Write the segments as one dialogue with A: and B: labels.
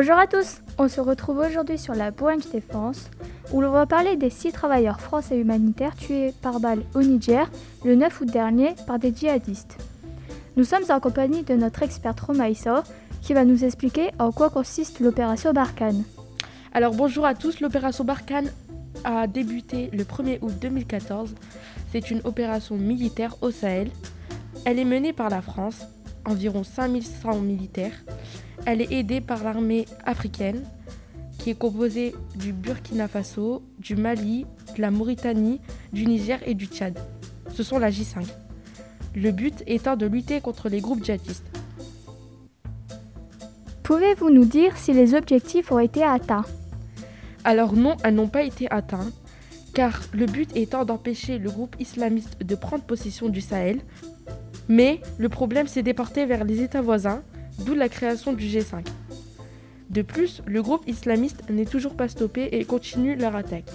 A: Bonjour à tous, on se retrouve aujourd'hui sur la Branch Défense où l'on va parler des six travailleurs français humanitaires tués par balle au Niger le 9 août dernier par des djihadistes. Nous sommes en compagnie de notre experte Romaïsa qui va nous expliquer en quoi consiste l'opération Barkhane.
B: Alors bonjour à tous, l'opération Barkhane a débuté le 1er août 2014. C'est une opération militaire au Sahel. Elle est menée par la France, environ 5100 militaires. Elle est aidée par l'armée africaine, qui est composée du Burkina Faso, du Mali, de la Mauritanie, du Niger et du Tchad. Ce sont la J5. Le but étant de lutter contre les groupes djihadistes.
A: Pouvez-vous nous dire si les objectifs ont été atteints?
B: Alors non, elles n'ont pas été atteintes, car le but étant d'empêcher le groupe islamiste de prendre possession du Sahel. Mais le problème s'est déporté vers les États voisins, d'où la création du G5. De plus, le groupe islamiste n'est toujours pas stoppé et continue leur attaque.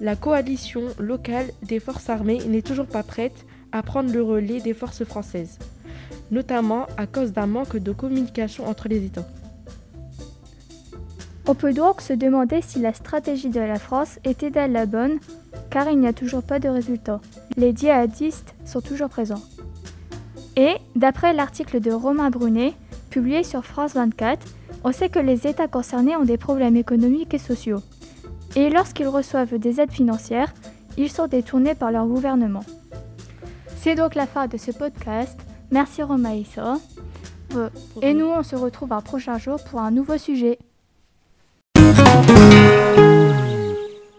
B: La coalition locale des forces armées n'est toujours pas prête à prendre le relais des forces françaises, notamment à cause d'un manque de communication entre les États.
A: On peut donc se demander si la stratégie de la France était la bonne, car il n'y a toujours pas de résultat. Les djihadistes sont toujours présents. Et, d'après l'article de Romain Brunet, publié sur France 24, on sait que les États concernés ont des problèmes économiques et sociaux. Et lorsqu'ils reçoivent des aides financières, ils sont détournés par leur gouvernement. C'est donc la fin de ce podcast. Merci Romaïssa. Et nous, on se retrouve un prochain jour pour un nouveau sujet.